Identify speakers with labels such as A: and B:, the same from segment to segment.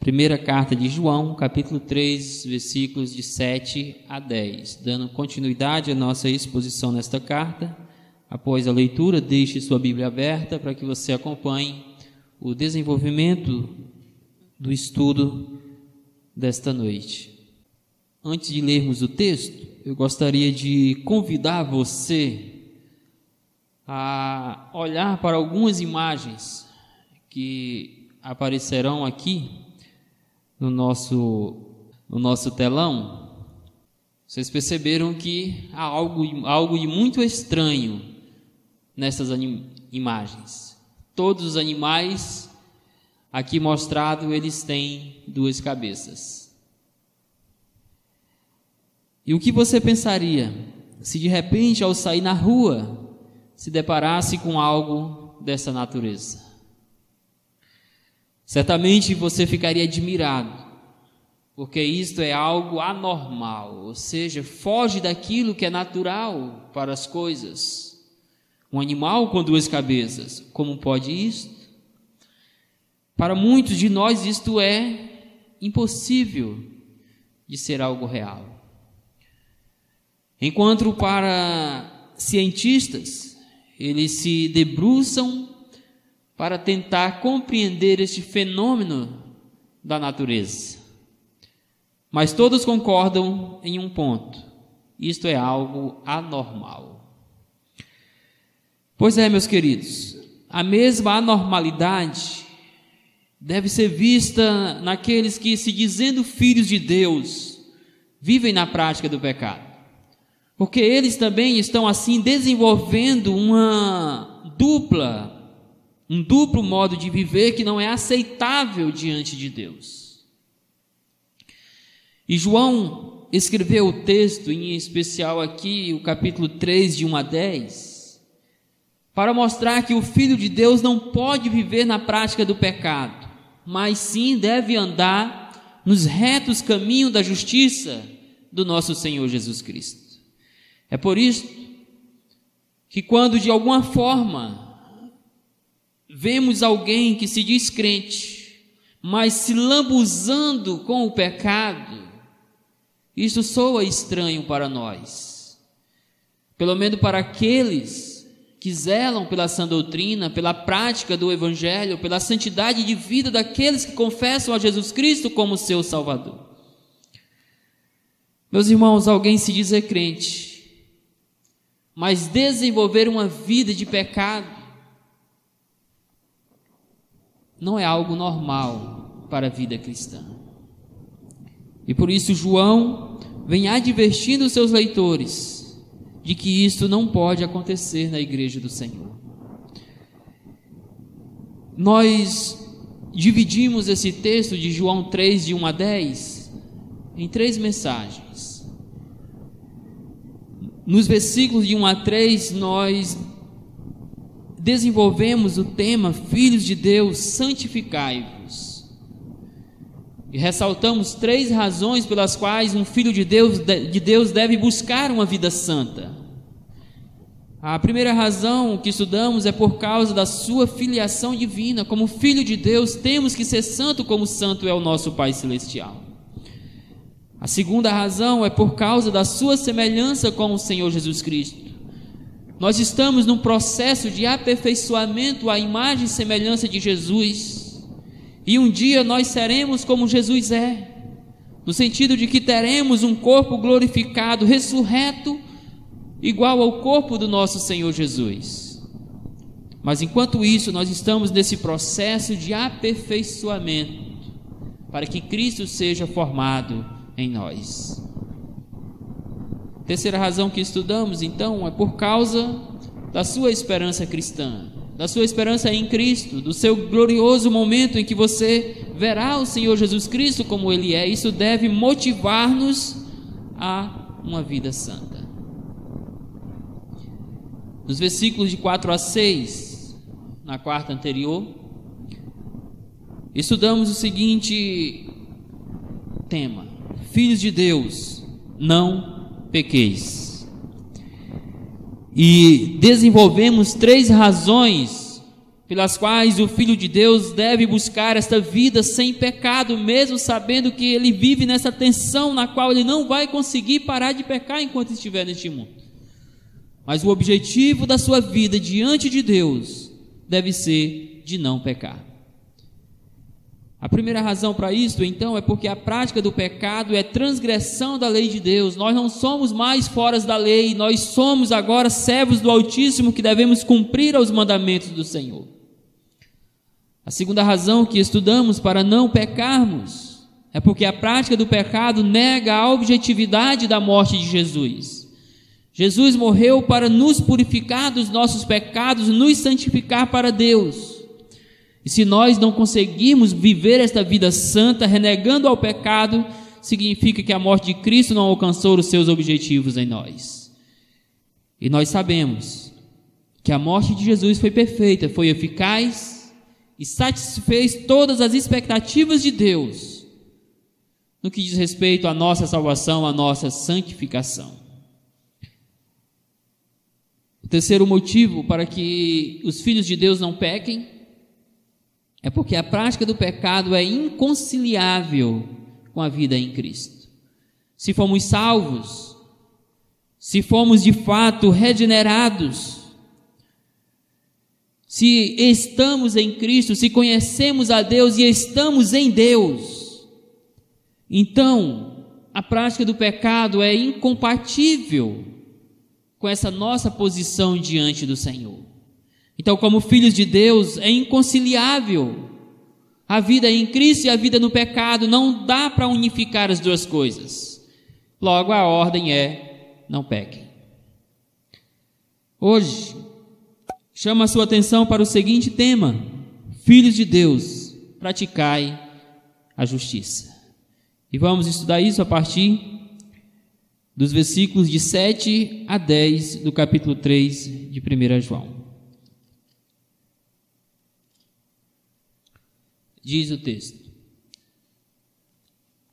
A: Primeira carta de João, capítulo 3, versículos de 7 a 10. Dando continuidade à nossa exposição nesta carta, após a leitura, deixe sua Bíblia aberta para que você acompanhe o desenvolvimento do estudo desta noite. Antes de lermos o texto, eu gostaria de convidar você a olhar para algumas imagens que aparecerão aqui no nosso, no nosso telão, vocês perceberam que há algo, algo de muito estranho nessas imagens. Todos os animais aqui mostrados, eles têm duas cabeças. E o que você pensaria se de repente, ao sair na rua, se deparasse com algo dessa natureza? Certamente você ficaria admirado, porque isto é algo anormal, ou seja, foge daquilo que é natural para as coisas. Um animal com duas cabeças, como pode isto? Para muitos de nós isto é impossível de ser algo real. Enquanto para cientistas, eles se debruçam para tentar compreender este fenômeno da natureza. Mas todos concordam em um ponto: isto é algo anormal. Pois é, meus queridos, a mesma anormalidade deve ser vista naqueles que, se dizendo filhos de Deus, vivem na prática do pecado. Porque eles também estão assim desenvolvendo uma dupla um duplo modo de viver que não é aceitável diante de Deus. E João escreveu o texto, em especial aqui, o capítulo 3, de 1 a 10, para mostrar que o Filho de Deus não pode viver na prática do pecado, mas sim deve andar nos retos caminhos da justiça do nosso Senhor Jesus Cristo. É por isso que, quando de alguma forma vemos alguém que se diz crente, mas se lambuzando com o pecado, isso soa estranho para nós. Pelo menos para aqueles que zelam pela sã doutrina, pela prática do evangelho, pela santidade de vida daqueles que confessam a Jesus Cristo como seu Salvador. Meus irmãos, alguém se dizer crente, mas desenvolver uma vida de pecado, não é algo normal para a vida cristã. E por isso João vem advertindo os seus leitores de que isso não pode acontecer na igreja do Senhor. Nós dividimos esse texto de João 3, de 1 a 10, em três mensagens. Nos versículos de 1 a 3, nós desenvolvemos o tema Filhos de Deus, santificai-vos. E ressaltamos três razões pelas quais um filho de Deus, de Deus deve buscar uma vida santa. A primeira razão que estudamos é por causa da sua filiação divina. Como filho de Deus, temos que ser santo como santo é o nosso Pai Celestial. A segunda razão é por causa da sua semelhança com o Senhor Jesus Cristo. Nós estamos num processo de aperfeiçoamento à imagem e semelhança de Jesus. E um dia nós seremos como Jesus é, no sentido de que teremos um corpo glorificado, ressurreto, igual ao corpo do nosso Senhor Jesus. Mas enquanto isso, nós estamos nesse processo de aperfeiçoamento, para que Cristo seja formado em nós. Terceira razão que estudamos, então, é por causa da sua esperança cristã, da sua esperança em Cristo, do seu glorioso momento em que você verá o Senhor Jesus Cristo como Ele é. Isso deve motivar-nos a uma vida santa. Nos versículos de 4 a 6, na quarta anterior, estudamos o seguinte tema: Filhos de Deus, não pequeis. E desenvolvemos três razões pelas quais o Filho de Deus deve buscar esta vida sem pecado, mesmo sabendo que ele vive nessa tensão na qual ele não vai conseguir parar de pecar enquanto estiver neste mundo. Mas o objetivo da sua vida diante de Deus deve ser de não pecar. A primeira razão para isso, então, é porque a prática do pecado é transgressão da lei de Deus. Nós não somos mais fora da lei, nós somos agora servos do Altíssimo que devemos cumprir os mandamentos do Senhor. A segunda razão que estudamos para não pecarmos é porque a prática do pecado nega a objetividade da morte de Jesus. Jesus morreu para nos purificar dos nossos pecados, nos santificar para Deus. E se nós não conseguirmos viver esta vida santa, renegando ao pecado, significa que a morte de Cristo não alcançou os seus objetivos em nós. E nós sabemos que a morte de Jesus foi perfeita, foi eficaz e satisfez todas as expectativas de Deus no que diz respeito à nossa salvação, à nossa santificação. O terceiro motivo para que os filhos de Deus não pequem é porque a prática do pecado é inconciliável com a vida em Cristo. Se fomos salvos, se fomos de fato regenerados, se estamos em Cristo, se conhecemos a Deus e estamos em Deus, então a prática do pecado é incompatível com essa nossa posição diante do Senhor. Então, como filhos de Deus, é inconciliável a vida em Cristo e a vida no pecado, não dá para unificar as duas coisas. Logo, a ordem é: não pequem. Hoje, chama a sua atenção para o seguinte tema: Filhos de Deus, praticai a justiça. E vamos estudar isso a partir dos versículos de 7 a 10 do capítulo 3 de 1 João. Diz o texto: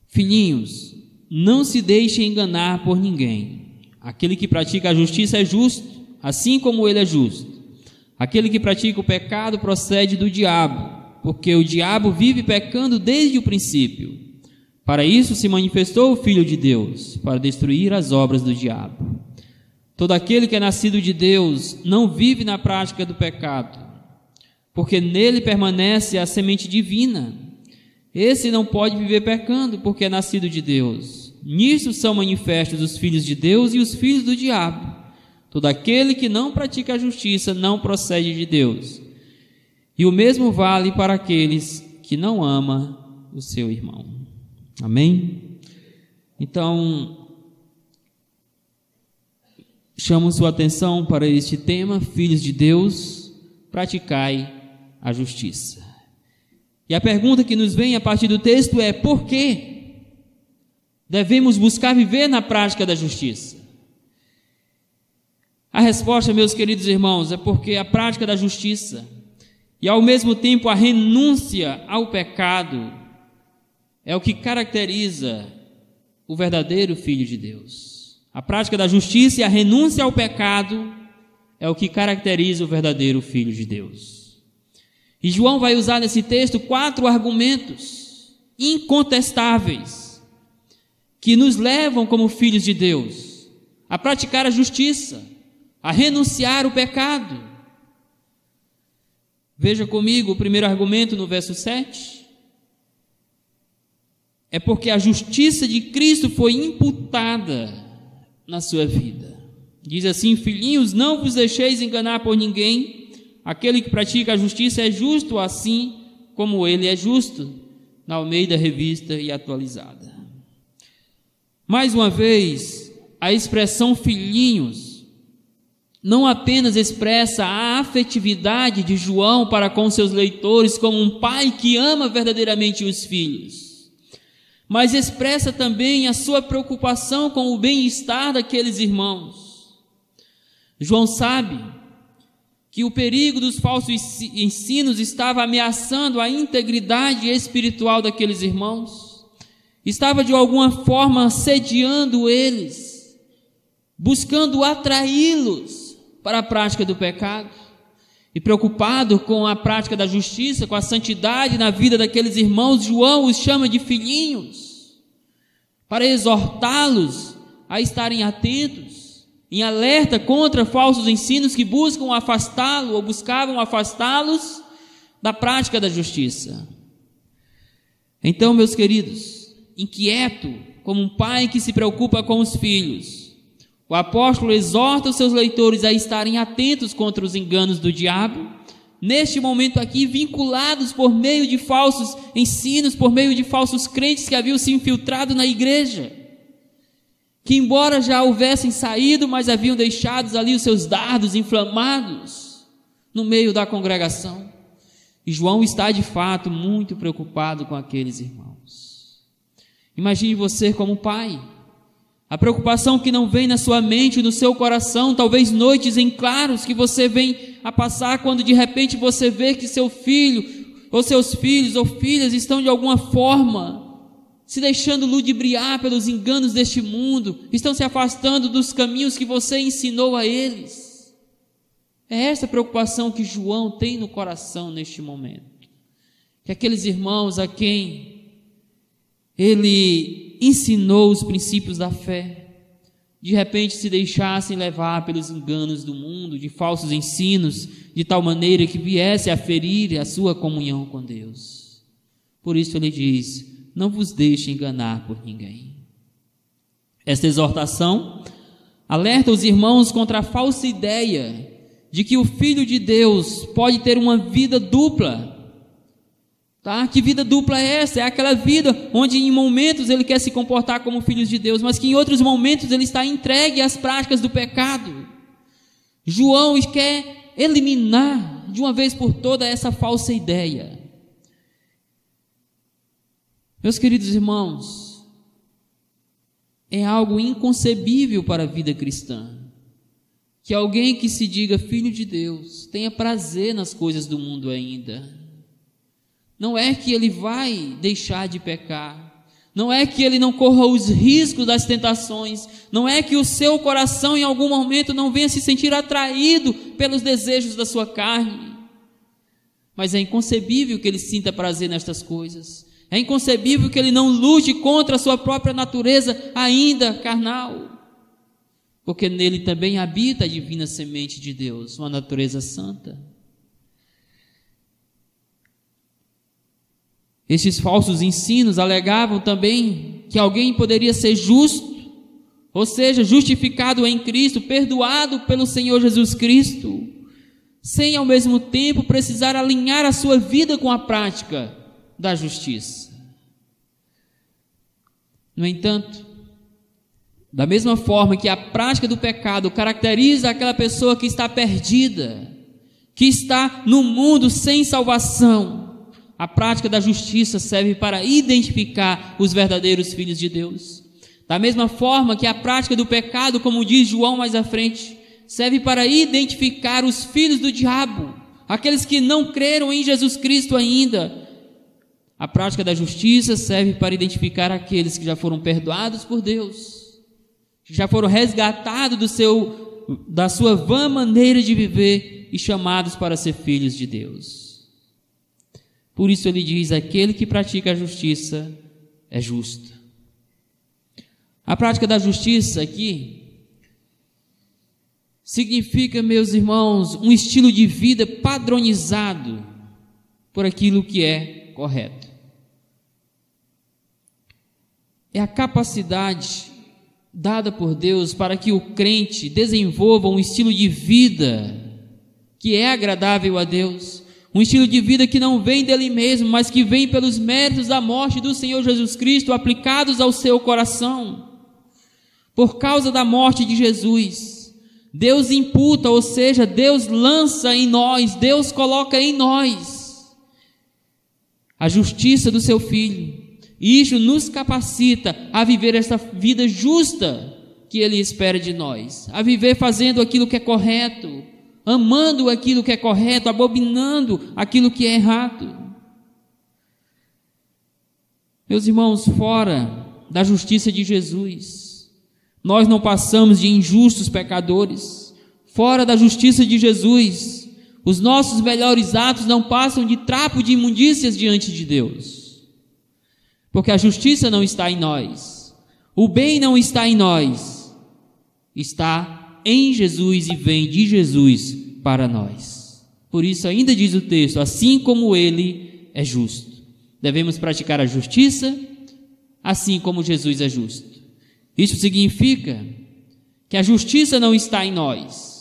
A: Filhinhos, não se deixem enganar por ninguém. Aquele que pratica a justiça é justo, assim como ele é justo. Aquele que pratica o pecado procede do diabo, porque o diabo vive pecando desde o princípio. Para isso se manifestou o Filho de Deus, para destruir as obras do diabo. Todo aquele que é nascido de Deus não vive na prática do pecado, porque nele permanece a semente divina. Esse não pode viver pecando, porque é nascido de Deus. Nisso são manifestos os filhos de Deus e os filhos do diabo. Todo aquele que não pratica a justiça não procede de Deus. E o mesmo vale para aqueles que não ama o seu irmão. Amém? Então, chamo sua atenção para este tema, filhos de Deus, praticai a justiça. E a pergunta que nos vem a partir do texto é: por que devemos buscar viver na prática da justiça? A resposta, meus queridos irmãos, é porque a prática da justiça e ao mesmo tempo a renúncia ao pecado é o que caracteriza o verdadeiro filho de Deus. A prática da justiça e a renúncia ao pecado é o que caracteriza o verdadeiro filho de Deus. E João vai usar nesse texto quatro argumentos incontestáveis que nos levam como filhos de Deus a praticar a justiça a renunciar o pecado. Veja comigo o primeiro argumento no verso 7. É porque a justiça de Cristo foi imputada na sua vida. Diz assim: Filhinhos, não vos deixeis enganar por ninguém. Aquele que pratica a justiça é justo assim como ele é justo. Na Almeida Revista e Atualizada. Mais uma vez, a expressão filhinhos não apenas expressa a afetividade de João para com seus leitores como um pai que ama verdadeiramente os filhos, mas expressa também a sua preocupação com o bem-estar daqueles irmãos. João sabe que o perigo dos falsos ensinos estava ameaçando a integridade espiritual daqueles irmãos, estava de alguma forma sediando eles, buscando atraí-los para a prática do pecado. E preocupado com a prática da justiça, com a santidade na vida daqueles irmãos, João os chama de filhinhos, para exortá-los a estarem atentos, em alerta contra falsos ensinos que buscam afastá-lo ou buscavam afastá-los da prática da justiça. Então, meus queridos, inquieto como um pai que se preocupa com os filhos, o apóstolo exorta os seus leitores a estarem atentos contra os enganos do diabo, neste momento aqui, vinculados por meio de falsos ensinos, por meio de falsos crentes que haviam se infiltrado na igreja, que, embora já houvessem saído, mas haviam deixado ali os seus dardos inflamados no meio da congregação. E João está de fato muito preocupado com aqueles irmãos. Imagine você como pai a preocupação que não vem na sua mente, no seu coração, talvez noites em claros que você vem a passar quando de repente você vê que seu filho, ou seus filhos ou filhas estão de alguma forma se deixando ludibriar pelos enganos deste mundo, estão se afastando dos caminhos que você ensinou a eles. É essa preocupação que João tem no coração neste momento. Que aqueles irmãos a quem ele ensinou os princípios da fé, de repente se deixassem levar pelos enganos do mundo, de falsos ensinos, de tal maneira que viesse a ferir a sua comunhão com Deus. Por isso ele diz: Não vos deixe enganar por ninguém. Esta exortação alerta os irmãos contra a falsa ideia de que o Filho de Deus pode ter uma vida dupla Tá? Que vida dupla é essa? É aquela vida onde em momentos ele quer se comportar como filho de Deus, mas que em outros momentos ele está entregue às práticas do pecado. João quer eliminar de uma vez por toda essa falsa ideia. Meus queridos irmãos, é algo inconcebível para a vida cristã que alguém que se diga filho de Deus tenha prazer nas coisas do mundo ainda. Não é que ele vai deixar de pecar. Não é que ele não corra os riscos das tentações. Não é que o seu coração em algum momento não venha se sentir atraído pelos desejos da sua carne. Mas é inconcebível que ele sinta prazer nestas coisas. É inconcebível que ele não lute contra a sua própria natureza ainda carnal. Porque nele também habita a divina semente de Deus, uma natureza santa. Estes falsos ensinos alegavam também que alguém poderia ser justo, ou seja, justificado em Cristo, perdoado pelo Senhor Jesus Cristo, sem ao mesmo tempo precisar alinhar a sua vida com a prática da justiça. No entanto, da mesma forma que a prática do pecado caracteriza aquela pessoa que está perdida, que está no mundo sem salvação, a prática da justiça serve para identificar os verdadeiros filhos de Deus. Da mesma forma que a prática do pecado, como diz João mais à frente, serve para identificar os filhos do diabo, aqueles que não creram em Jesus Cristo ainda. A prática da justiça serve para identificar aqueles que já foram perdoados por Deus, que já foram resgatados do seu, da sua vã maneira de viver e chamados para ser filhos de Deus. Por isso ele diz: aquele que pratica a justiça é justo. A prática da justiça aqui significa, meus irmãos, um estilo de vida padronizado por aquilo que é correto. É a capacidade dada por Deus para que o crente desenvolva um estilo de vida que é agradável a Deus um estilo de vida que não vem dele mesmo, mas que vem pelos méritos da morte do Senhor Jesus Cristo aplicados ao seu coração. Por causa da morte de Jesus, Deus imputa, ou seja, Deus lança em nós, Deus coloca em nós a justiça do seu filho. E isso nos capacita a viver esta vida justa que ele espera de nós, a viver fazendo aquilo que é correto, amando aquilo que é correto, abominando aquilo que é errado. Meus irmãos, fora da justiça de Jesus, nós não passamos de injustos pecadores. Fora da justiça de Jesus, Os nossos melhores atos não passam de trapo de imundícias diante de Deus. Porque a justiça não está em nós. O bem não está em nós. Está em Jesus e vem de Jesus para nós. Por isso, ainda diz o texto: assim como ele é justo. Devemos praticar a justiça, assim como Jesus é justo. Isso significa que a justiça não está em nós.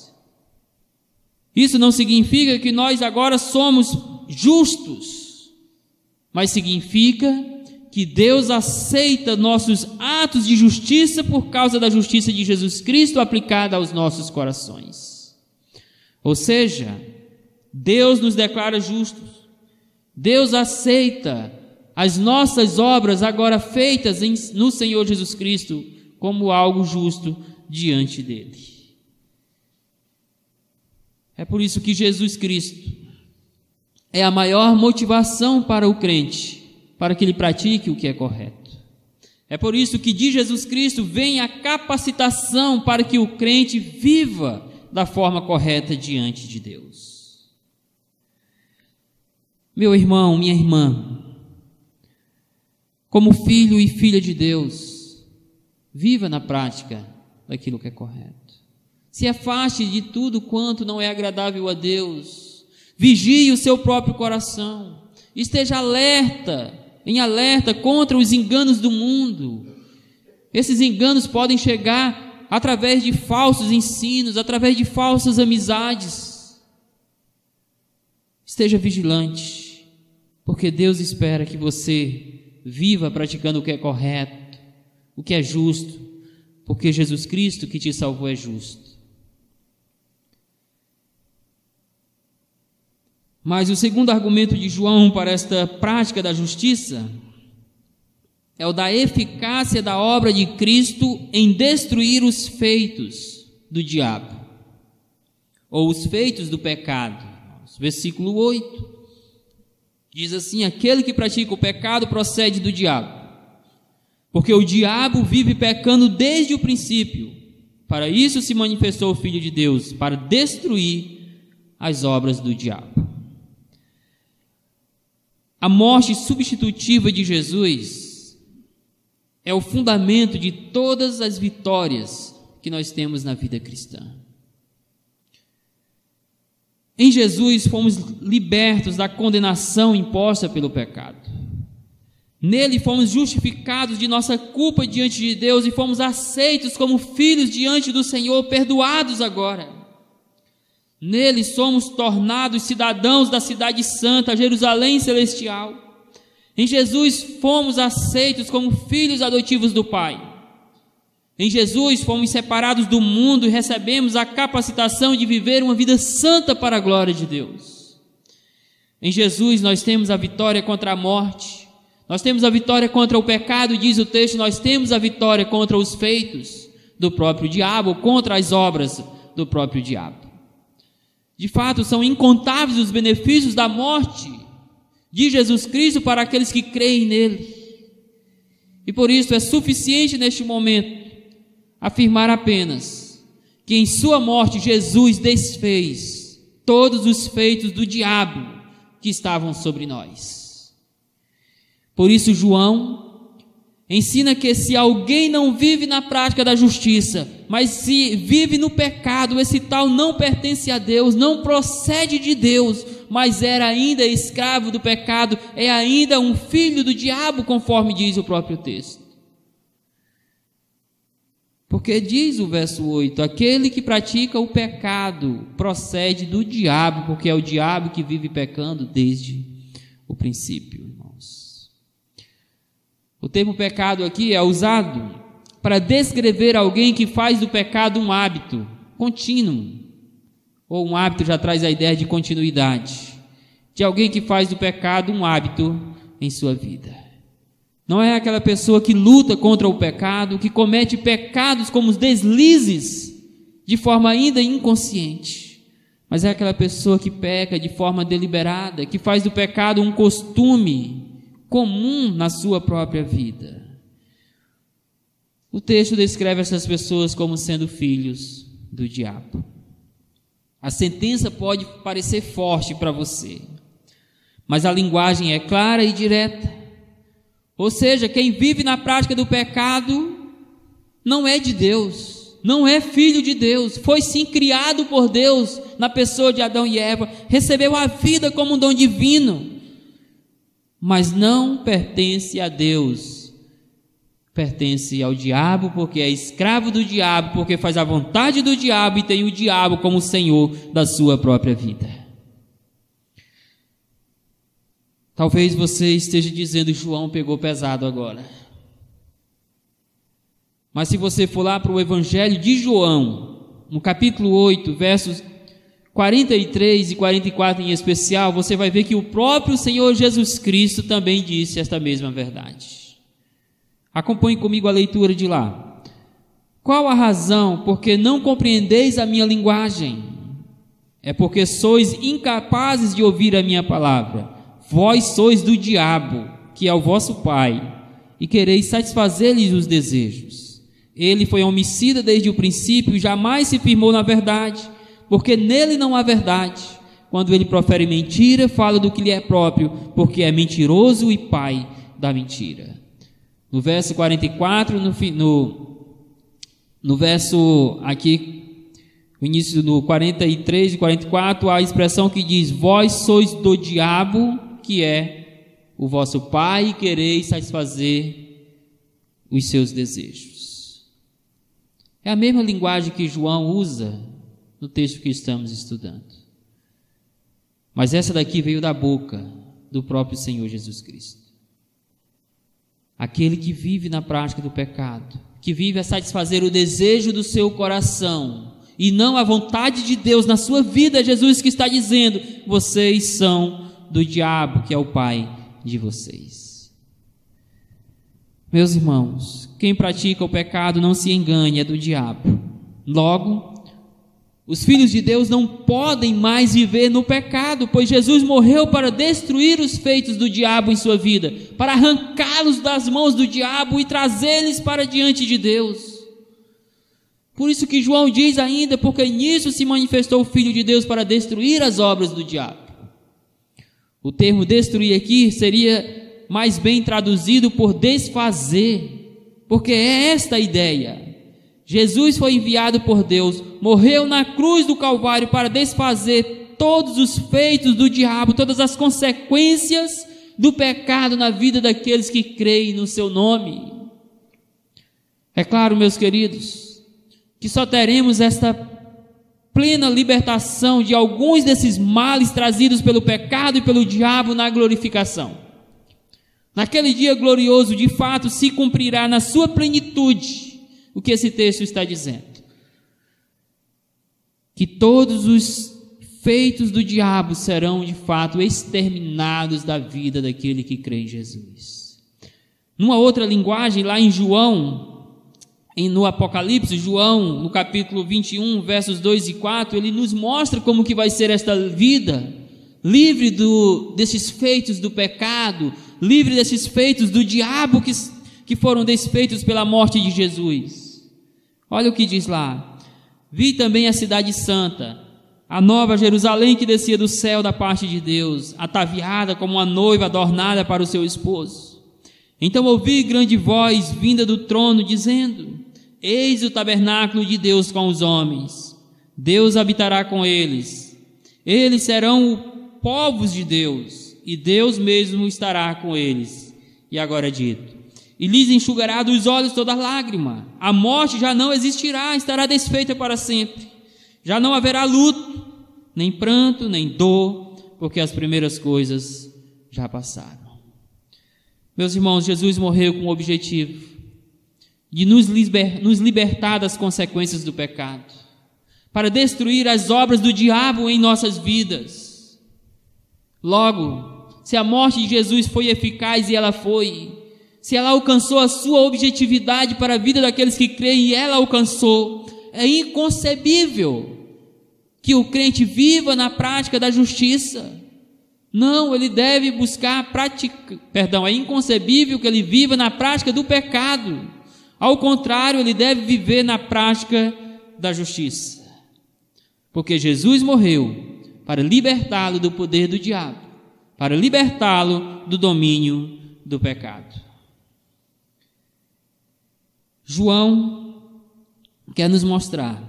A: Isso não significa que nós agora somos justos, mas significa que Deus aceita nossos atos de justiça por causa da justiça de Jesus Cristo aplicada aos nossos corações. Ou seja, Deus nos declara justos. Deus aceita as nossas obras agora feitas no Senhor Jesus Cristo como algo justo diante dele. É por isso que Jesus Cristo é a maior motivação para o crente, para que ele pratique o que é correto. É por isso que de Jesus Cristo vem a capacitação para que o crente viva da forma correta diante de Deus. Meu irmão, minha irmã, como filho e filha de Deus, viva na prática daquilo que é correto. Se afaste de tudo quanto não é agradável a Deus. Vigie o seu próprio coração. Esteja alerta, em alerta contra os enganos do mundo. Esses enganos podem chegar através de falsos ensinos, através de falsas amizades. Esteja vigilante porque Deus espera que você viva praticando o que é correto, o que é justo, porque Jesus Cristo que te salvou é justo. Mas o segundo argumento de João para esta prática da justiça é o da eficácia da obra de Cristo em destruir os feitos do diabo, ou os feitos do pecado. Versículo 8. Diz assim: aquele que pratica o pecado procede do diabo, porque o diabo vive pecando desde o princípio. Para isso se manifestou o Filho de Deus, para destruir as obras do diabo. A morte substitutiva de Jesus é o fundamento de todas as vitórias que nós temos na vida cristã. Em Jesus fomos libertos da condenação imposta pelo pecado. Nele fomos justificados de nossa culpa diante de Deus e fomos aceitos como filhos diante do Senhor, perdoados agora. Nele somos tornados cidadãos da cidade santa, Jerusalém celestial. Em Jesus fomos aceitos como filhos adotivos do Pai. Em Jesus fomos separados do mundo e recebemos a capacitação de viver uma vida santa para a glória de Deus. Em Jesus nós temos a vitória contra a morte, nós temos a vitória contra o pecado, diz o texto, nós temos a vitória contra os feitos do próprio diabo, contra as obras do próprio diabo. De fato, são incontáveis os benefícios da morte de Jesus Cristo para aqueles que creem nele. E por isso é suficiente neste momento afirmar apenas que em sua morte Jesus desfez todos os feitos do diabo que estavam sobre nós. Por isso, João ensina que se alguém não vive na prática da justiça, mas se vive no pecado, esse tal não pertence a Deus, não procede de Deus, mas era ainda escravo do pecado, é ainda um filho do diabo, conforme diz o próprio texto. Porque diz o verso 8: aquele que pratica o pecado procede do diabo, porque é o diabo que vive pecando desde o princípio. O termo pecado aqui é usado para descrever alguém que faz do pecado um hábito contínuo, ou um hábito já traz a ideia de continuidade, de alguém que faz do pecado um hábito em sua vida. Não é aquela pessoa que luta contra o pecado, que comete pecados como os deslizes de forma ainda inconsciente, mas é aquela pessoa que peca de forma deliberada, que faz do pecado um costume comum na sua própria vida. O texto descreve essas pessoas como sendo filhos do diabo. A sentença pode parecer forte para você, mas a linguagem é clara e direta. Ou seja, quem vive na prática do pecado não é de Deus, não é filho de Deus, foi sim criado por Deus na pessoa de Adão e Eva, recebeu a vida como um dom divino, mas não pertence a Deus, pertence ao diabo, porque é escravo do diabo, porque faz a vontade do diabo e tem o diabo como senhor da sua própria vida. Talvez você esteja dizendo João pegou pesado agora. Mas se você for lá para o Evangelho de João, no capítulo 8, versos 43 e 44 em especial, você vai ver que o próprio Senhor Jesus Cristo também disse esta mesma verdade. Acompanhe comigo a leitura de lá. Qual a razão porque não compreendeis a minha linguagem? É porque sois incapazes de ouvir a minha palavra. Vós sois do diabo, que é o vosso pai, e quereis satisfazer-lhes os desejos. Ele foi homicida desde o princípio e jamais se firmou na verdade, porque nele não há verdade. Quando ele profere mentira, fala do que lhe é próprio, porque é mentiroso e pai da mentira. No verso 44, no, no, no verso aqui, no início do 43 e 44, a expressão que diz: Vós sois do diabo que é o vosso pai e quereis satisfazer os seus desejos. É a mesma linguagem que João usa no texto que estamos estudando. Mas essa daqui veio da boca do próprio Senhor Jesus Cristo. Aquele que vive na prática do pecado, que vive a satisfazer o desejo do seu coração e não a vontade de Deus na sua vida, Jesus que está dizendo: vocês são do diabo, que é o pai de vocês. Meus irmãos, quem pratica o pecado não se engane, é do diabo. Logo, os filhos de Deus não podem mais viver no pecado, pois Jesus morreu para destruir os feitos do diabo em sua vida, para arrancá-los das mãos do diabo e trazê-los para diante de Deus. Por isso que João diz ainda, porque nisso se manifestou o Filho de Deus para destruir as obras do diabo. O termo destruir aqui seria mais bem traduzido por desfazer, porque é esta a ideia. Jesus foi enviado por Deus, morreu na cruz do Calvário para desfazer todos os feitos do diabo, todas as consequências do pecado na vida daqueles que creem no seu nome. É claro, meus queridos, que só teremos esta plena libertação de alguns desses males trazidos pelo pecado e pelo diabo na glorificação. Naquele dia glorioso, de fato, se cumprirá na sua plenitude o que esse texto está dizendo. Que todos os feitos do diabo serão de fato exterminados da vida daquele que crê em Jesus. Numa outra linguagem, lá em João, no Apocalipse, João, no capítulo 21, versos 2 e 4, ele nos mostra como que vai ser esta vida, livre do, desses feitos do pecado, livre desses feitos do diabo que, que foram desfeitos pela morte de Jesus. Olha o que diz lá: Vi também a cidade santa, a nova Jerusalém que descia do céu da parte de Deus, ataviada como uma noiva adornada para o seu esposo. Então ouvi grande voz vinda do trono dizendo: Eis o tabernáculo de Deus com os homens. Deus habitará com eles. Eles serão povos de Deus, e Deus mesmo estará com eles. E agora é dito: E lhes enxugará dos olhos toda lágrima. A morte já não existirá, estará desfeita para sempre. Já não haverá luto, nem pranto, nem dor, porque as primeiras coisas já passaram. Meus irmãos, Jesus morreu com o objetivo de nos, liber, nos libertar das consequências do pecado, para destruir as obras do diabo em nossas vidas. Logo, se a morte de Jesus foi eficaz e ela foi, se ela alcançou a sua objetividade para a vida daqueles que creem e ela alcançou, é inconcebível que o crente viva na prática da justiça. Não, ele deve buscar prática, perdão, é inconcebível que ele viva na prática do pecado. Ao contrário, ele deve viver na prática da justiça. Porque Jesus morreu para libertá-lo do poder do diabo, para libertá-lo do domínio do pecado. João quer nos mostrar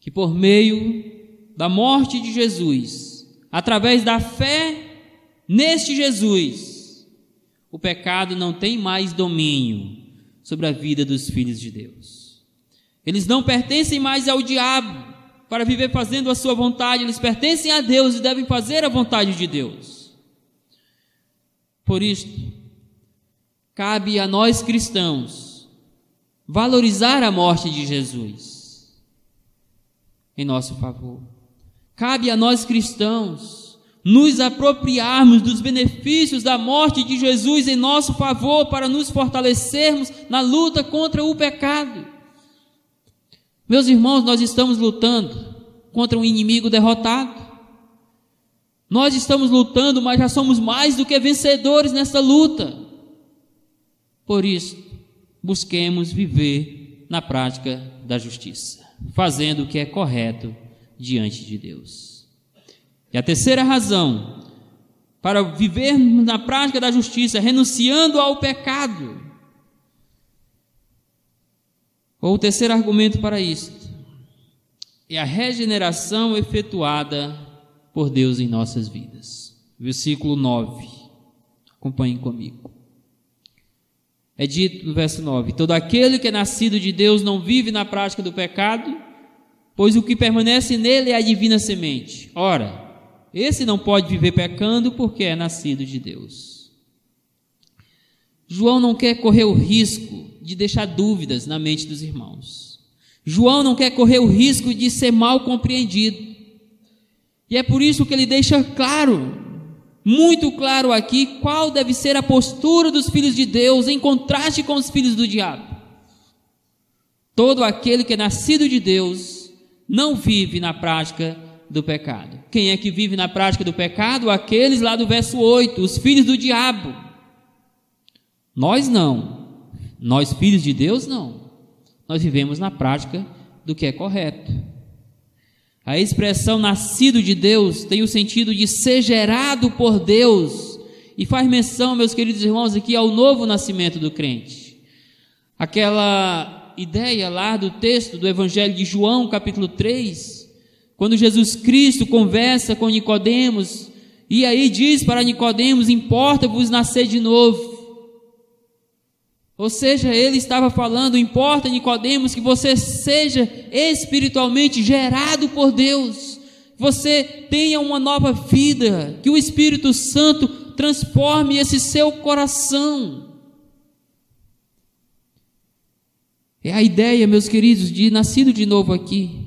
A: que por meio da morte de Jesus, através da fé neste Jesus, o pecado não tem mais domínio sobre a vida dos filhos de Deus. Eles não pertencem mais ao diabo para viver fazendo a sua vontade, eles pertencem a Deus e devem fazer a vontade de Deus. Por isto, cabe a nós cristãos valorizar a morte de Jesus em nosso favor. Cabe a nós cristãos nos apropriarmos dos benefícios da morte de Jesus em nosso favor para nos fortalecermos na luta contra o pecado. Meus irmãos, nós estamos lutando contra um inimigo derrotado. Nós estamos lutando, mas já somos mais do que vencedores nessa luta. Por isso, busquemos viver na prática da justiça, fazendo o que é correto diante de Deus. E a terceira razão para viver na prática da justiça, renunciando ao pecado. Ou o terceiro argumento para isso é a regeneração efetuada por Deus em nossas vidas. Versículo 9. Acompanhem comigo. É dito no verso 9: Todo aquele que é nascido de Deus não vive na prática do pecado, pois o que permanece nele é a divina semente. Ora, esse não pode viver pecando porque é nascido de Deus. João não quer correr o risco de deixar dúvidas na mente dos irmãos. João não quer correr o risco de ser mal compreendido. E é por isso que ele deixa claro, muito claro aqui, qual deve ser a postura dos filhos de Deus em contraste com os filhos do diabo. Todo aquele que é nascido de Deus não vive na prática do pecado. Quem é que vive na prática do pecado? Aqueles lá do verso 8, os filhos do diabo. Nós não. Nós, filhos de Deus, não. Nós vivemos na prática do que é correto. A expressão nascido de Deus tem o sentido de ser gerado por Deus e faz menção, meus queridos irmãos, aqui ao novo nascimento do crente. Aquela ideia lá do texto do Evangelho de João, capítulo 3, quando Jesus Cristo conversa com Nicodemos, e aí diz para Nicodemos: "Importa-vos nascer de novo". Ou seja, ele estava falando: "Importa, Nicodemos, que você seja espiritualmente gerado por Deus, você tenha uma nova vida, que o Espírito Santo transforme esse seu coração. É a ideia, meus queridos, de nascido de novo aqui.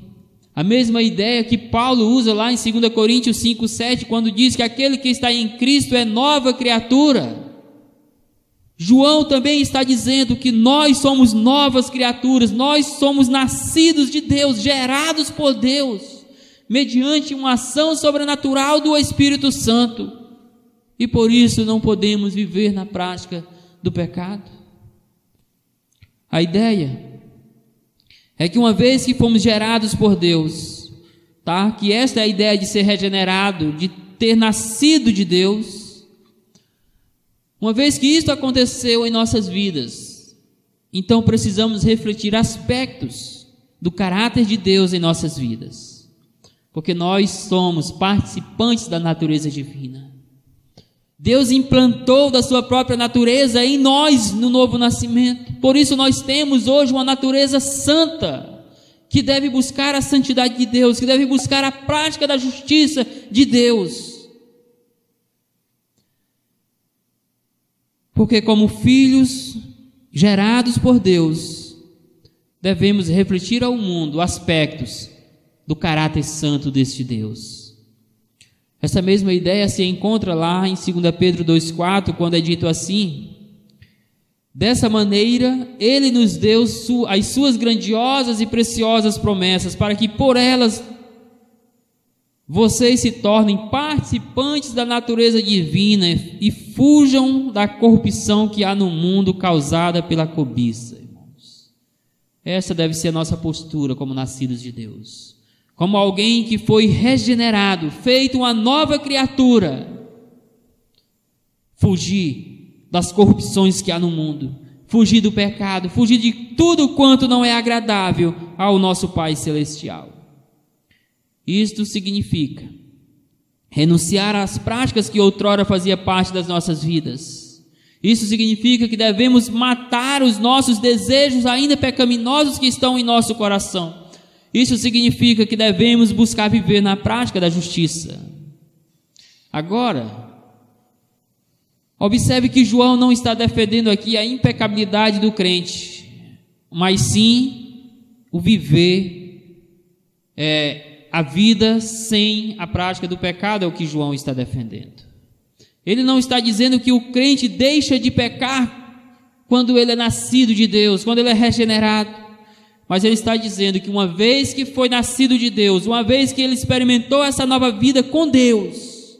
A: A mesma ideia que Paulo usa lá em 2 Coríntios 5, 7, quando diz que aquele que está em Cristo é nova criatura. João também está dizendo que nós somos novas criaturas, nós somos nascidos de Deus, gerados por Deus, mediante uma ação sobrenatural do Espírito Santo. E por isso não podemos viver na prática do pecado. A ideia é que uma vez que fomos gerados por Deus, tá? Que esta é a ideia de ser regenerado, de ter nascido de Deus. Uma vez que isso aconteceu em nossas vidas, então precisamos refletir aspectos do caráter de Deus em nossas vidas. Porque nós somos participantes da natureza divina. Deus implantou da sua própria natureza em nós no novo nascimento. Por isso nós temos hoje uma natureza santa, que deve buscar a santidade de Deus, que deve buscar a prática da justiça de Deus. Porque como filhos gerados por Deus, devemos refletir ao mundo aspectos do caráter santo deste Deus. Essa mesma ideia se encontra lá em 2 Pedro 2,4, quando é dito assim: Dessa maneira, Ele nos deu as suas grandiosas e preciosas promessas, para que por elas vocês se tornem participantes da natureza divina e fujam da corrupção que há no mundo causada pela cobiça, irmãos. Essa deve ser a nossa postura como nascidos de Deus como alguém que foi regenerado, feito uma nova criatura, fugir das corrupções que há no mundo, fugir do pecado, fugir de tudo quanto não é agradável ao nosso Pai Celestial. Isto significa renunciar às práticas que outrora fazia parte das nossas vidas. Isso significa que devemos matar os nossos desejos ainda pecaminosos que estão em nosso coração. Isso significa que devemos buscar viver na prática da justiça. Agora, observe que João não está defendendo aqui a impecabilidade do crente, mas sim o viver é, a vida sem a prática do pecado é o que João está defendendo. Ele não está dizendo que o crente deixa de pecar quando ele é nascido de Deus, quando ele é regenerado. Mas ele está dizendo que uma vez que foi nascido de Deus, uma vez que ele experimentou essa nova vida com Deus,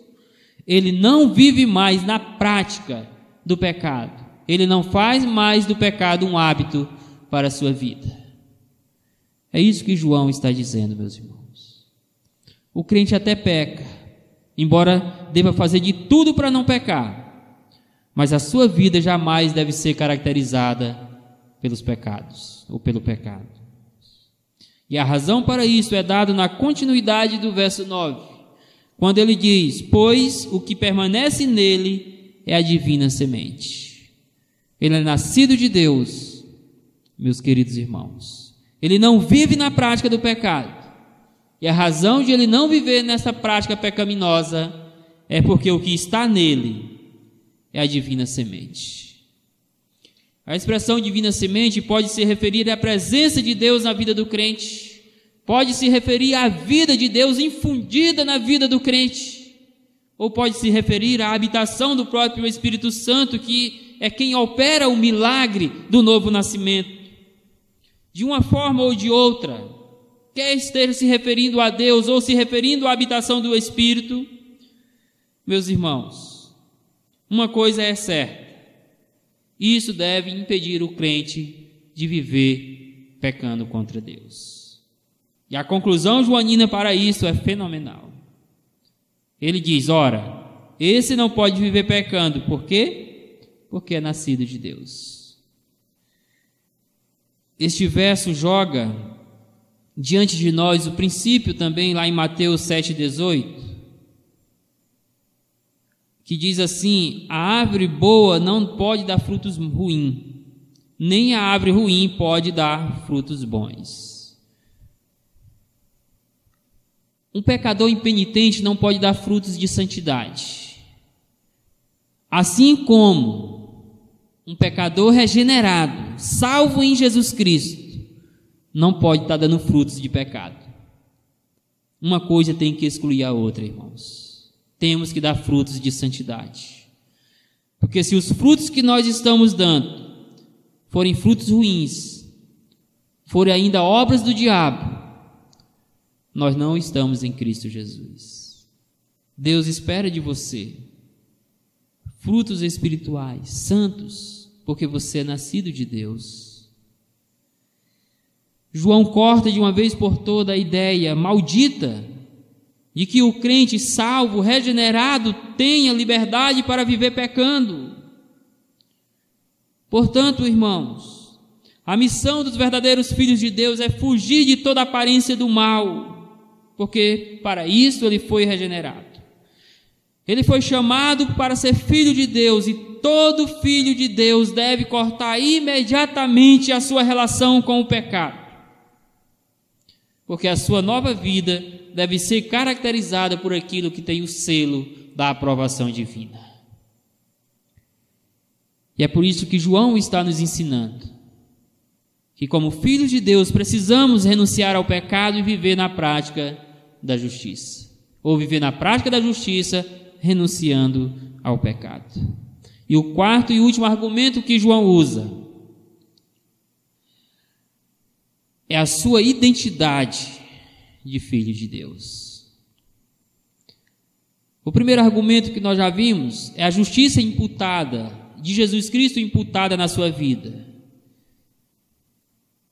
A: ele não vive mais na prática do pecado. Ele não faz mais do pecado um hábito para a sua vida. É isso que João está dizendo, meus irmãos. O crente até peca, embora deva fazer de tudo para não pecar, mas a sua vida jamais deve ser caracterizada pelos pecados ou pelo pecado. E a razão para isso é dado na continuidade do verso 9, quando ele diz: Pois o que permanece nele é a divina semente. Ele é nascido de Deus, meus queridos irmãos. Ele não vive na prática do pecado e a razão de ele não viver nessa prática pecaminosa é porque o que está nele é a divina semente. A expressão divina semente pode se referir à presença de Deus na vida do crente, pode se referir à vida de Deus infundida na vida do crente, ou pode se referir à habitação do próprio Espírito Santo, que é quem opera o milagre do novo nascimento. De uma forma ou de outra, quer esteja se referindo a Deus ou se referindo à habitação do Espírito, meus irmãos, uma coisa é certa: isso deve impedir o crente de viver pecando contra Deus. E a conclusão joanina para isso é fenomenal. Ele diz: ora, esse não pode viver pecando, por quê? Porque é nascido de Deus. Este verso joga diante de nós o princípio também lá em Mateus 7,18, que diz assim: a árvore boa não pode dar frutos ruins, nem a árvore ruim pode dar frutos bons. Um pecador impenitente não pode dar frutos de santidade. Assim como um pecador regenerado, salvo em Jesus Cristo, não pode estar dando frutos de pecado. Uma coisa tem que excluir a outra, irmãos. Temos que dar frutos de santidade. Porque se os frutos que nós estamos dando forem frutos ruins, forem ainda obras do diabo, nós não estamos em Cristo Jesus. Deus espera de você frutos espirituais, santos, porque você é nascido de Deus. João corta de uma vez por toda a ideia maldita de que o crente salvo, regenerado, tenha liberdade para viver pecando. Portanto, irmãos, a missão dos verdadeiros filhos de Deus é fugir de toda aparência do mal, porque para isso ele foi regenerado. Ele foi chamado para ser filho de Deus e todo filho de Deus deve cortar imediatamente a sua relação com o pecado porque a sua nova vida deve ser caracterizada por aquilo que tem o selo da aprovação divina. E é por isso que João está nos ensinando que, como filhos de Deus, precisamos renunciar ao pecado e viver na prática da justiça, ou viver na prática da justiça renunciando ao pecado. E o quarto e último argumento que João usa é a sua identidade de filho de Deus. O primeiro argumento que nós já vimos é a justiça imputada de Jesus Cristo imputada na sua vida.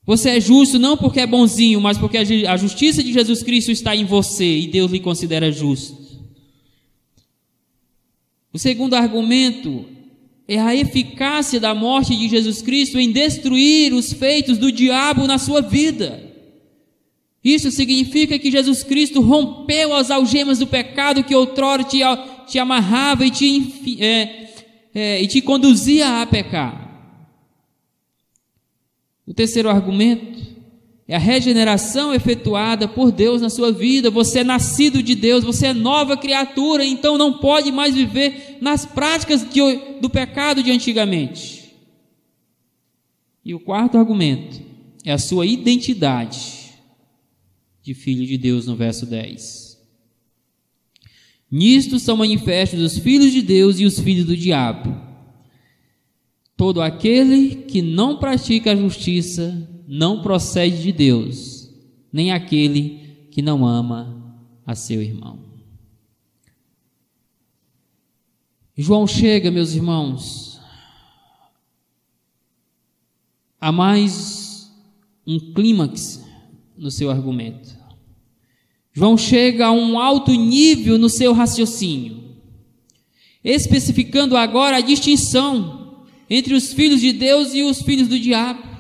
A: Você é justo não porque é bonzinho, mas porque a justiça de Jesus Cristo está em você e Deus lhe considera justo. O segundo argumento é a eficácia da morte de Jesus Cristo em destruir os feitos do diabo na sua vida. Isso significa que Jesus Cristo rompeu as algemas do pecado que outrora te, te amarrava e te, é, é, e te conduzia a pecar. O terceiro argumento é a regeneração efetuada por Deus na sua vida. Você é nascido de Deus, você é nova criatura, então não pode mais viver nas práticas de, do pecado de antigamente. E o quarto argumento é a sua identidade de filho de Deus no verso 10. Nisto são manifestos os filhos de Deus e os filhos do diabo. Todo aquele que não pratica a justiça não procede de Deus, nem aquele que não ama a seu irmão. João chega, meus irmãos, a mais um clímax no seu argumento. João chega a um alto nível no seu raciocínio, especificando agora a distinção entre os filhos de Deus e os filhos do diabo.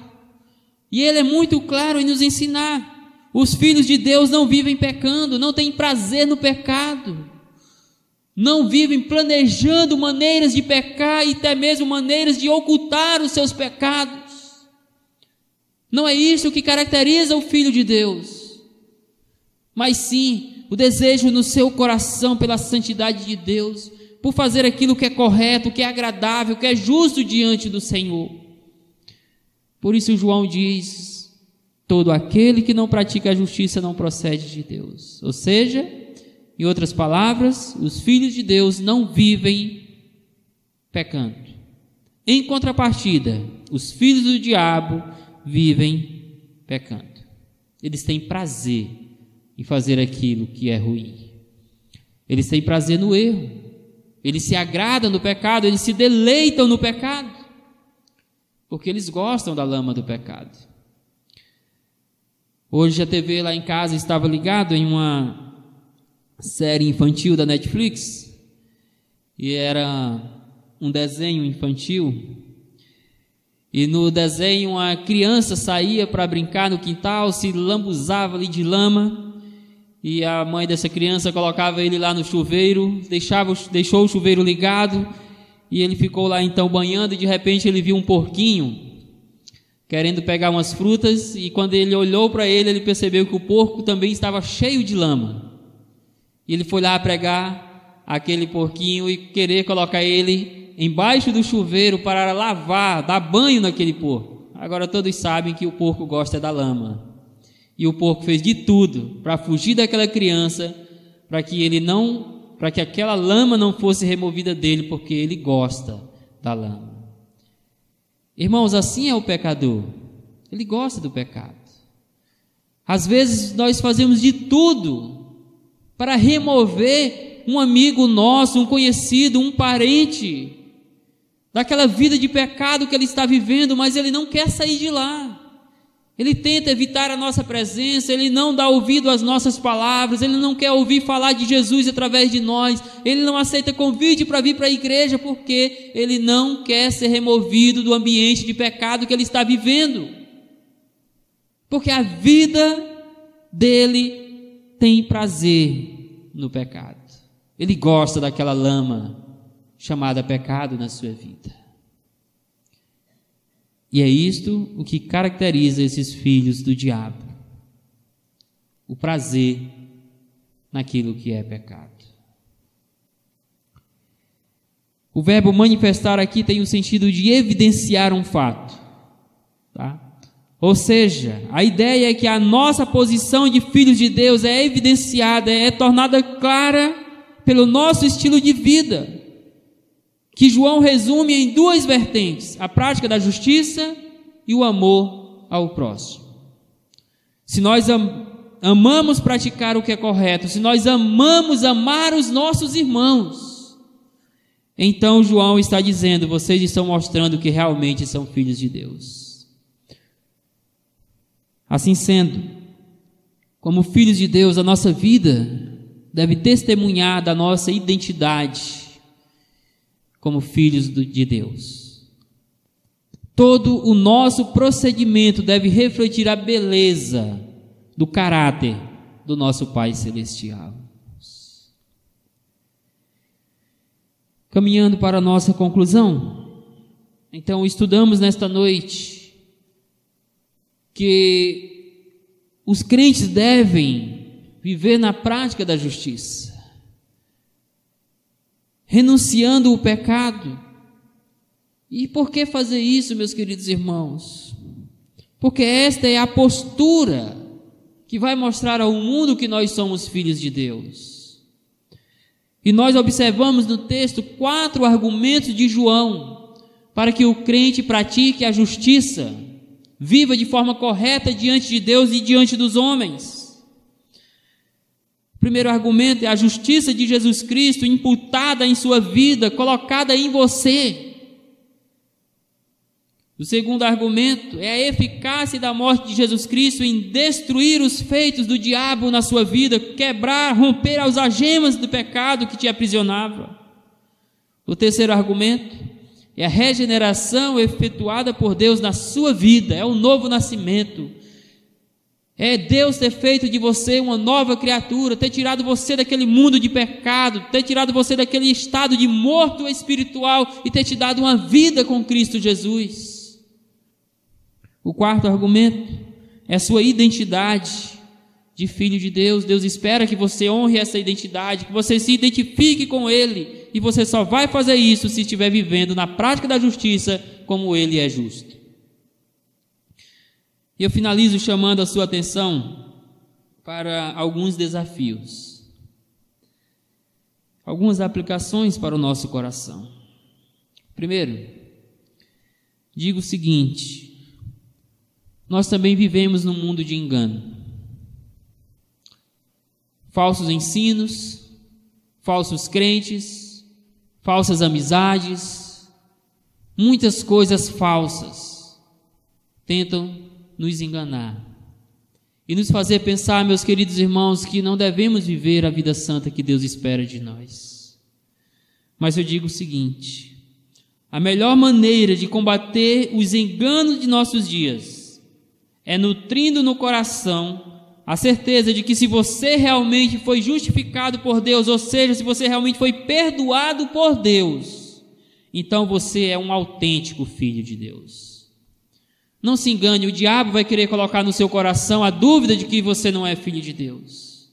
A: E ele é muito claro em nos ensinar: os filhos de Deus não vivem pecando, não têm prazer no pecado, não vivem planejando maneiras de pecar e até mesmo maneiras de ocultar os seus pecados. Não é isso que caracteriza o filho de Deus mas sim o desejo no seu coração pela santidade de Deus, por fazer aquilo que é correto, que é agradável, que é justo diante do Senhor. Por isso João diz: todo aquele que não pratica a justiça não procede de Deus. Ou seja, em outras palavras, os filhos de Deus não vivem pecando. Em contrapartida, os filhos do diabo vivem pecando. Eles têm prazer em fazer aquilo que é ruim. Eles têm prazer no erro, eles se agradam no pecado, eles se deleitam no pecado, porque eles gostam da lama do pecado. Hoje a TV lá em casa estava ligado em uma série infantil da Netflix. E era um desenho infantil. E no desenho a criança saía para brincar no quintal, se lambuzava ali de lama. E a mãe dessa criança colocava ele lá no chuveiro, deixava, deixou o chuveiro ligado e ele ficou lá então banhando e de repente ele viu um porquinho querendo pegar umas frutas e quando ele olhou para ele, ele percebeu que o porco também estava cheio de lama. E ele foi lá pregar aquele porquinho e querer colocar ele embaixo do chuveiro para lavar, dar banho naquele porco. Agora todos sabem que o porco gosta da lama. E o porco fez de tudo para fugir daquela criança, para que ele não, para que aquela lama não fosse removida dele, porque ele gosta da lama. Irmãos, assim é o pecador. Ele gosta do pecado. Às vezes nós fazemos de tudo para remover um amigo nosso, um conhecido, um parente daquela vida de pecado que ele está vivendo, mas ele não quer sair de lá. Ele tenta evitar a nossa presença, ele não dá ouvido às nossas palavras, ele não quer ouvir falar de Jesus através de nós, ele não aceita convite para vir para a igreja porque ele não quer ser removido do ambiente de pecado que ele está vivendo. Porque a vida dele tem prazer no pecado. Ele gosta daquela lama chamada pecado na sua vida. E é isto o que caracteriza esses filhos do diabo: o prazer naquilo que é pecado. O verbo manifestar aqui tem o sentido de evidenciar um fato. Tá? Ou seja, a ideia é que a nossa posição de filhos de Deus é evidenciada, é tornada clara pelo nosso estilo de vida que João resume em duas vertentes: a prática da justiça e o amor ao próximo. Se nós am amamos praticar o que é correto, se nós amamos amar os nossos irmãos, então João está dizendo: vocês estão mostrando que realmente são filhos de Deus. Assim sendo, como filhos de Deus, a nossa vida deve testemunhar da nossa identidade como filhos de Deus. Todo o nosso procedimento deve refletir a beleza do caráter do nosso Pai Celestial. Caminhando para a nossa conclusão, então estudamos nesta noite que os crentes devem viver na prática da justiça, renunciando o pecado. E por que fazer isso, meus queridos irmãos? Porque esta é a postura que vai mostrar ao mundo que nós somos filhos de Deus. E nós observamos no texto quatro argumentos de João para que o crente pratique a justiça, viva de forma correta diante de Deus e diante dos homens. Primeiro argumento é a justiça de Jesus Cristo imputada em sua vida, colocada em você. O segundo argumento é a eficácia da morte de Jesus Cristo em destruir os feitos do diabo na sua vida, quebrar, romper as algemas do pecado que te aprisionava. O terceiro argumento é a regeneração efetuada por Deus na sua vida, é o novo nascimento. É Deus ter feito de você uma nova criatura, ter tirado você daquele mundo de pecado, ter tirado você daquele estado de morto espiritual e ter te dado uma vida com Cristo Jesus. O quarto argumento é a sua identidade de filho de Deus. Deus espera que você honre essa identidade, que você se identifique com Ele, e você só vai fazer isso se estiver vivendo na prática da justiça como Ele é justo. E eu finalizo chamando a sua atenção para alguns desafios, algumas aplicações para o nosso coração. Primeiro, digo o seguinte: nós também vivemos num mundo de engano. Falsos ensinos, falsos crentes, falsas amizades, muitas coisas falsas tentam nos enganar e nos fazer pensar, meus queridos irmãos, que não devemos viver a vida santa que Deus espera de nós. Mas eu digo o seguinte: a melhor maneira de combater os enganos de nossos dias é nutrindo no coração a certeza de que se você realmente foi justificado por Deus, ou seja, se você realmente foi perdoado por Deus, então você é um autêntico filho de Deus. Não se engane, o diabo vai querer colocar no seu coração a dúvida de que você não é filho de Deus.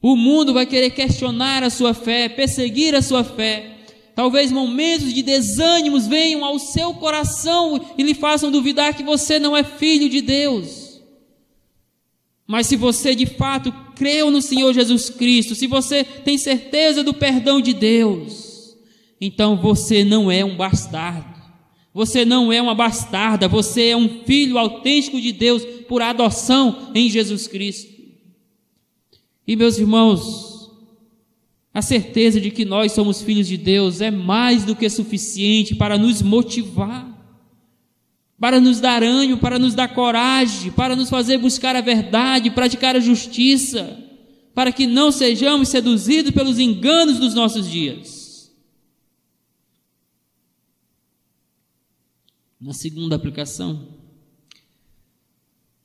A: O mundo vai querer questionar a sua fé, perseguir a sua fé, Talvez momentos de desânimos venham ao seu coração e lhe façam duvidar que você não é filho de Deus. Mas se você de fato creu no Senhor Jesus Cristo, se você tem certeza do perdão de Deus, então você não é um bastardo. Você não é uma bastarda, você é um filho autêntico de Deus por adoção em Jesus Cristo. E meus irmãos, a certeza de que nós somos filhos de Deus é mais do que suficiente para nos motivar, para nos dar ânimo, para nos dar coragem, para nos fazer buscar a verdade, praticar a justiça, para que não sejamos seduzidos pelos enganos dos nossos dias. Na segunda aplicação,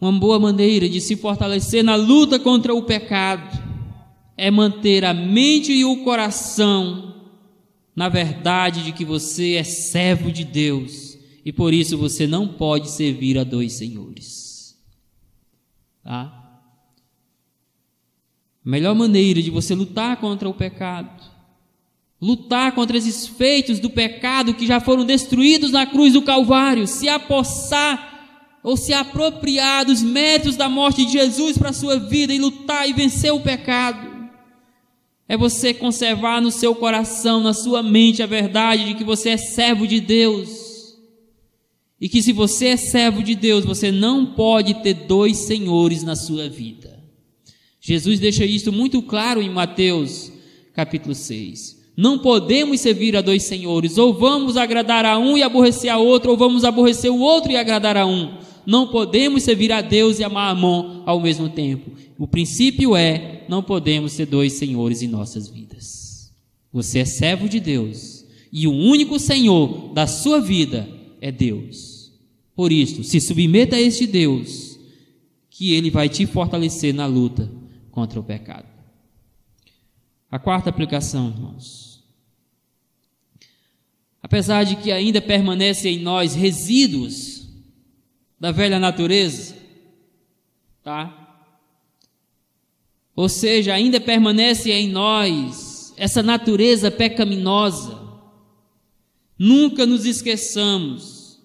A: uma boa maneira de se fortalecer na luta contra o pecado é manter a mente e o coração na verdade de que você é servo de Deus e por isso você não pode servir a dois senhores. Tá? A melhor maneira de você lutar contra o pecado, lutar contra esses feitos do pecado que já foram destruídos na cruz do Calvário, se apossar ou se apropriar dos méritos da morte de Jesus para a sua vida e lutar e vencer o pecado é você conservar no seu coração, na sua mente, a verdade de que você é servo de Deus. E que se você é servo de Deus, você não pode ter dois senhores na sua vida. Jesus deixa isso muito claro em Mateus capítulo 6. Não podemos servir a dois senhores, ou vamos agradar a um e aborrecer a outro, ou vamos aborrecer o outro e agradar a um. Não podemos servir a Deus e amar Amon ao mesmo tempo. O princípio é: não podemos ser dois senhores em nossas vidas. Você é servo de Deus e o único Senhor da sua vida é Deus. Por isso, se submeta a este Deus, que ele vai te fortalecer na luta contra o pecado. A quarta aplicação, irmãos. Apesar de que ainda permanecem em nós resíduos da velha natureza, tá? Ou seja, ainda permanece em nós essa natureza pecaminosa. Nunca nos esqueçamos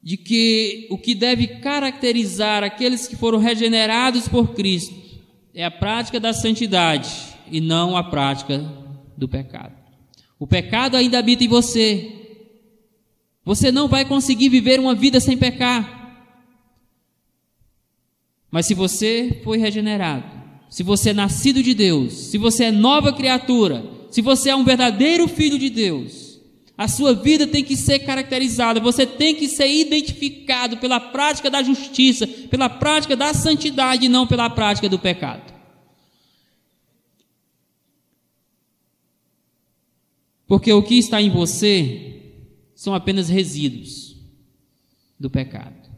A: de que o que deve caracterizar aqueles que foram regenerados por Cristo é a prática da santidade e não a prática do pecado. O pecado ainda habita em você. Você não vai conseguir viver uma vida sem pecar. Mas se você foi regenerado, se você é nascido de Deus, se você é nova criatura, se você é um verdadeiro filho de Deus, a sua vida tem que ser caracterizada, você tem que ser identificado pela prática da justiça, pela prática da santidade e não pela prática do pecado. Porque o que está em você são apenas resíduos do pecado.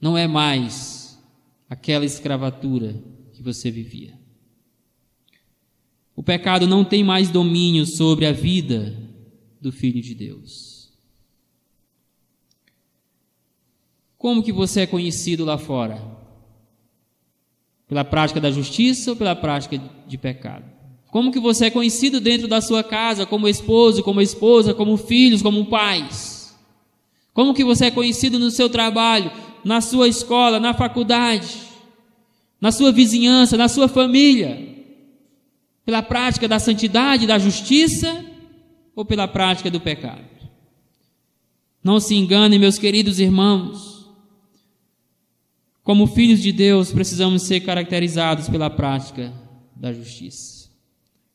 A: Não é mais aquela escravatura que você vivia. O pecado não tem mais domínio sobre a vida do Filho de Deus. Como que você é conhecido lá fora? Pela prática da justiça ou pela prática de pecado? Como que você é conhecido dentro da sua casa, como esposo, como esposa, como filhos, como pais? Como que você é conhecido no seu trabalho, na sua escola, na faculdade, na sua vizinhança, na sua família? Pela prática da santidade, da justiça ou pela prática do pecado? Não se enganem, meus queridos irmãos. Como filhos de Deus, precisamos ser caracterizados pela prática da justiça.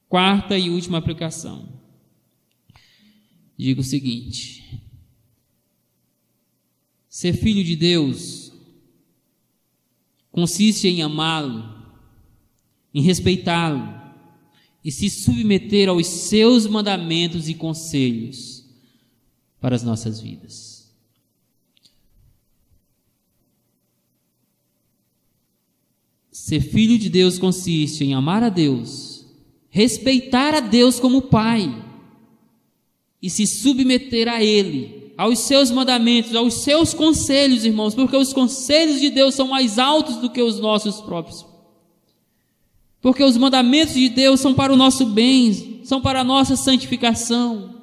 A: Quarta e última aplicação. Digo o seguinte: ser filho de Deus consiste em amá-lo, em respeitá-lo e se submeter aos seus mandamentos e conselhos para as nossas vidas. Ser filho de Deus consiste em amar a Deus respeitar a Deus como Pai e se submeter a Ele, aos seus mandamentos, aos seus conselhos, irmãos, porque os conselhos de Deus são mais altos do que os nossos próprios. Porque os mandamentos de Deus são para o nosso bem, são para a nossa santificação.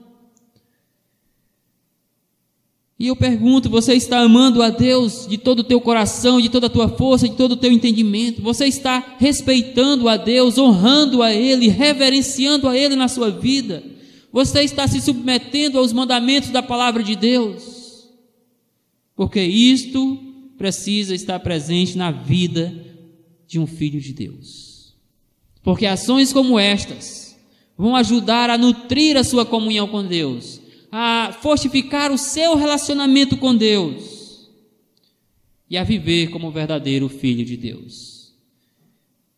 A: E eu pergunto: você está amando a Deus de todo o teu coração, de toda a tua força, de todo o teu entendimento? Você está respeitando a Deus, honrando a Ele, reverenciando a Ele na sua vida? Você está se submetendo aos mandamentos da palavra de Deus? Porque isto precisa estar presente na vida de um filho de Deus. Porque ações como estas vão ajudar a nutrir a sua comunhão com Deus a fortificar o seu relacionamento com Deus e a viver como verdadeiro filho de Deus.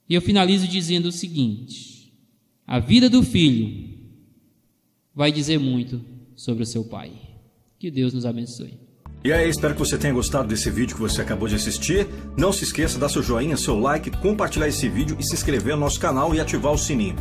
A: E eu finalizo dizendo o seguinte: a vida do filho vai dizer muito sobre o seu pai. Que Deus nos abençoe.
B: E aí, espero que você tenha gostado desse vídeo que você acabou de assistir. Não se esqueça de dar seu joinha, seu like, compartilhar esse vídeo e se inscrever no nosso canal e ativar o sininho.